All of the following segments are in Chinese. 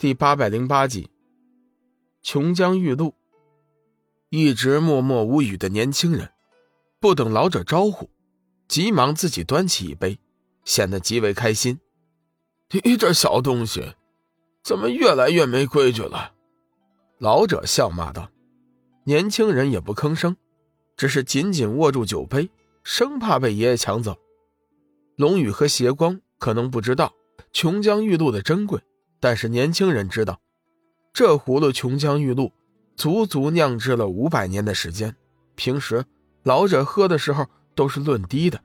第八百零八集，琼浆玉露。一直默默无语的年轻人，不等老者招呼，急忙自己端起一杯，显得极为开心。你这小东西，怎么越来越没规矩了？老者笑骂道。年轻人也不吭声，只是紧紧握住酒杯，生怕被爷爷抢走。龙宇和邪光可能不知道琼浆玉露的珍贵。但是年轻人知道，这葫芦琼浆玉露足足酿制了五百年的时间。平时老者喝的时候都是论滴的，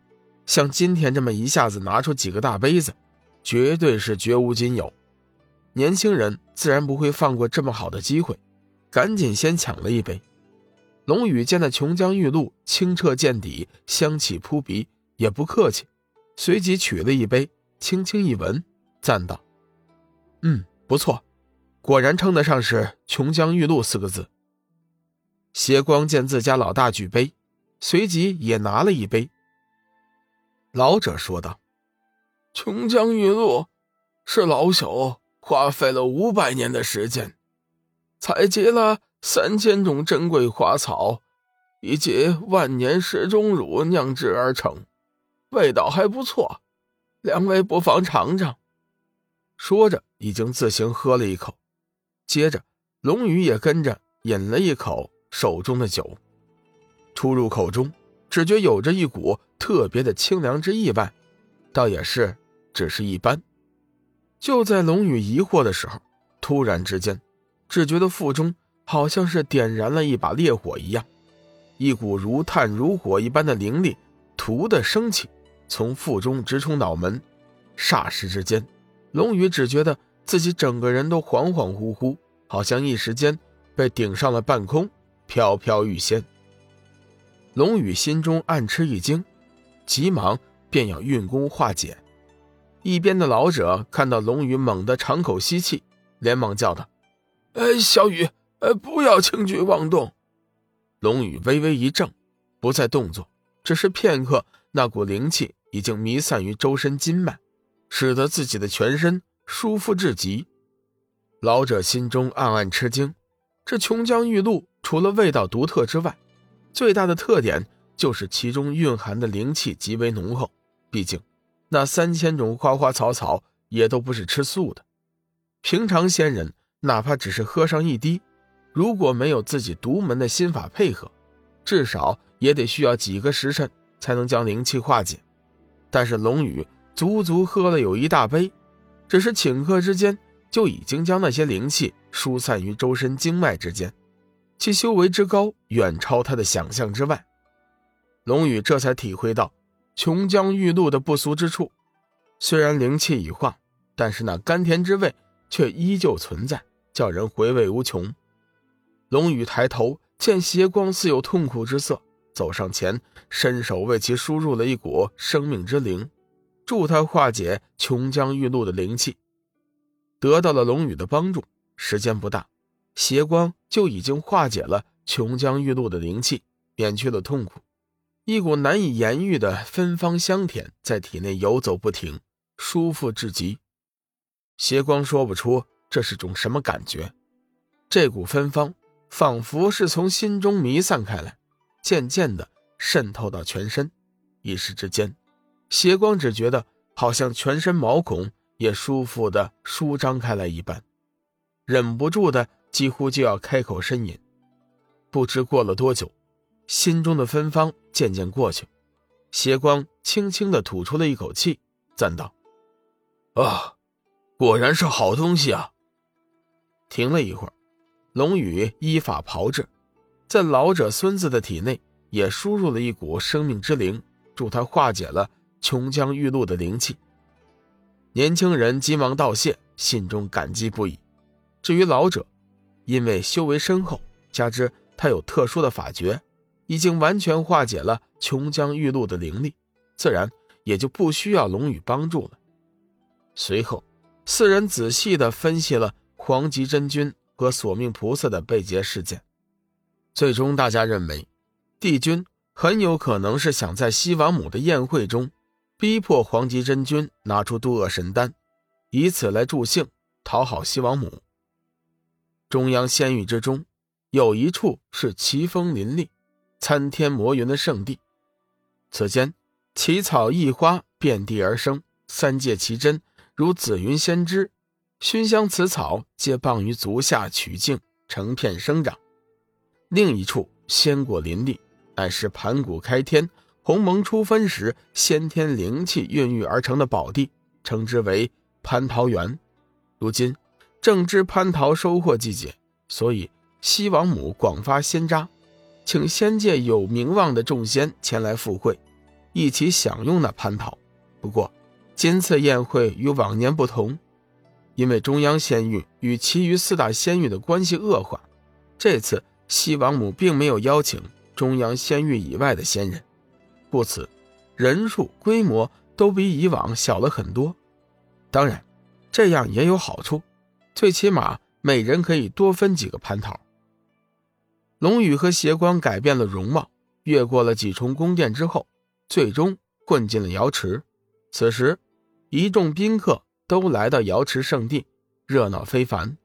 像今天这么一下子拿出几个大杯子，绝对是绝无仅有。年轻人自然不会放过这么好的机会，赶紧先抢了一杯。龙宇见那琼浆玉露清澈见底，香气扑鼻，也不客气，随即取了一杯，轻轻一闻，赞道。嗯，不错，果然称得上是“琼浆玉露”四个字。邪光见自家老大举杯，随即也拿了一杯。老者说道：“琼浆玉露是老朽花费了五百年的时间，采集了三千种珍贵花草以及万年石钟乳酿制而成，味道还不错，两位不妨尝尝。”说着，已经自行喝了一口，接着龙宇也跟着饮了一口手中的酒，出入口中，只觉有着一股特别的清凉之意外，倒也是只是一般。就在龙宇疑惑的时候，突然之间，只觉得腹中好像是点燃了一把烈火一样，一股如炭如火一般的灵力突的升起，从腹中直冲脑门，霎时之间。龙宇只觉得自己整个人都恍恍惚惚，好像一时间被顶上了半空，飘飘欲仙。龙宇心中暗吃一惊，急忙便要运功化解。一边的老者看到龙宇猛地长口吸气，连忙叫道：“哎，小雨，呃，不要轻举妄动。”龙宇微微一怔，不再动作。只是片刻，那股灵气已经弥散于周身筋脉。使得自己的全身舒服至极，老者心中暗暗吃惊。这琼浆玉露除了味道独特之外，最大的特点就是其中蕴含的灵气极为浓厚。毕竟，那三千种花花草草也都不是吃素的。平常仙人哪怕只是喝上一滴，如果没有自己独门的心法配合，至少也得需要几个时辰才能将灵气化解。但是龙宇。足足喝了有一大杯，只是顷刻之间就已经将那些灵气疏散于周身经脉之间，其修为之高远超他的想象之外。龙宇这才体会到琼浆玉露的不俗之处，虽然灵气已化，但是那甘甜之味却依旧存在，叫人回味无穷。龙宇抬头见邪光似有痛苦之色，走上前，伸手为其输入了一股生命之灵。助他化解琼浆玉露的灵气，得到了龙宇的帮助。时间不大，邪光就已经化解了琼浆玉露的灵气，免去了痛苦。一股难以言喻的芬芳香甜在体内游走不停，舒服至极。邪光说不出这是种什么感觉，这股芬芳仿佛是从心中弥散开来，渐渐的渗透到全身，一时之间。邪光只觉得好像全身毛孔也舒服的舒张开来一般，忍不住的几乎就要开口呻吟。不知过了多久，心中的芬芳渐渐过去，邪光轻轻的吐出了一口气，赞道：“啊，果然是好东西啊！”停了一会儿，龙宇依法炮制，在老者孙子的体内也输入了一股生命之灵，助他化解了。琼浆玉露的灵气，年轻人急忙道谢，心中感激不已。至于老者，因为修为深厚，加之他有特殊的法诀，已经完全化解了琼浆玉露的灵力，自然也就不需要龙宇帮助了。随后，四人仔细地分析了黄极真君和索命菩萨的被劫事件，最终大家认为，帝君很有可能是想在西王母的宴会中。逼迫黄极真君拿出渡厄神丹，以此来助兴，讨好西王母。中央仙域之中，有一处是奇峰林立、参天摩云的圣地。此间奇草异花遍地而生，三界奇珍如紫云仙芝，熏香此草皆傍于足下取径，成片生长。另一处仙果林立，乃是盘古开天、鸿蒙初分时先天灵气孕育而成的宝地，称之为蟠桃园。如今。正值蟠桃收获季节，所以西王母广发仙扎，请仙界有名望的众仙前来赴会，一起享用那蟠桃。不过，今次宴会与往年不同，因为中央仙域与其余四大仙域的关系恶化，这次西王母并没有邀请中央仙域以外的仙人，故此人数规模都比以往小了很多。当然，这样也有好处。最起码每人可以多分几个蟠桃。龙宇和邪光改变了容貌，越过了几重宫殿之后，最终混进了瑶池。此时，一众宾客都来到瑶池圣地，热闹非凡。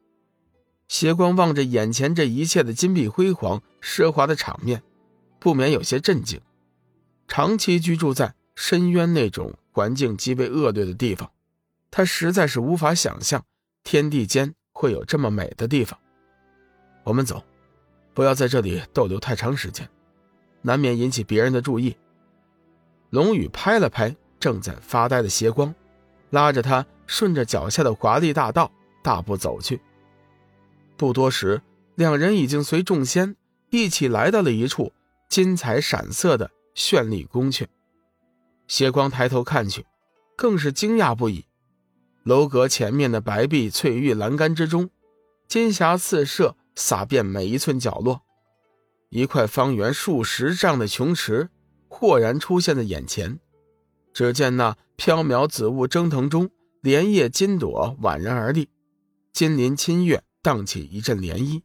邪光望着眼前这一切的金碧辉煌、奢华的场面，不免有些震惊。长期居住在深渊那种环境极为恶劣的地方，他实在是无法想象。天地间会有这么美的地方，我们走，不要在这里逗留太长时间，难免引起别人的注意。龙宇拍了拍正在发呆的邪光，拉着他顺着脚下的华丽大道大步走去。不多时，两人已经随众仙一起来到了一处金彩闪色的绚丽宫阙。谢光抬头看去，更是惊讶不已。楼阁前面的白壁翠玉栏杆之中，金霞四射，洒遍每一寸角落。一块方圆数十丈的琼池豁然出现在眼前。只见那飘渺紫雾蒸腾中，莲叶金朵宛然而立，金鳞清月荡起一阵涟漪。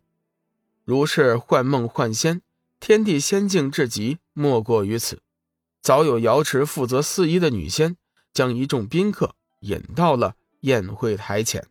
如是幻梦幻仙，天地仙境至极，莫过于此。早有瑶池负责四仪的女仙，将一众宾客引到了。宴会台前。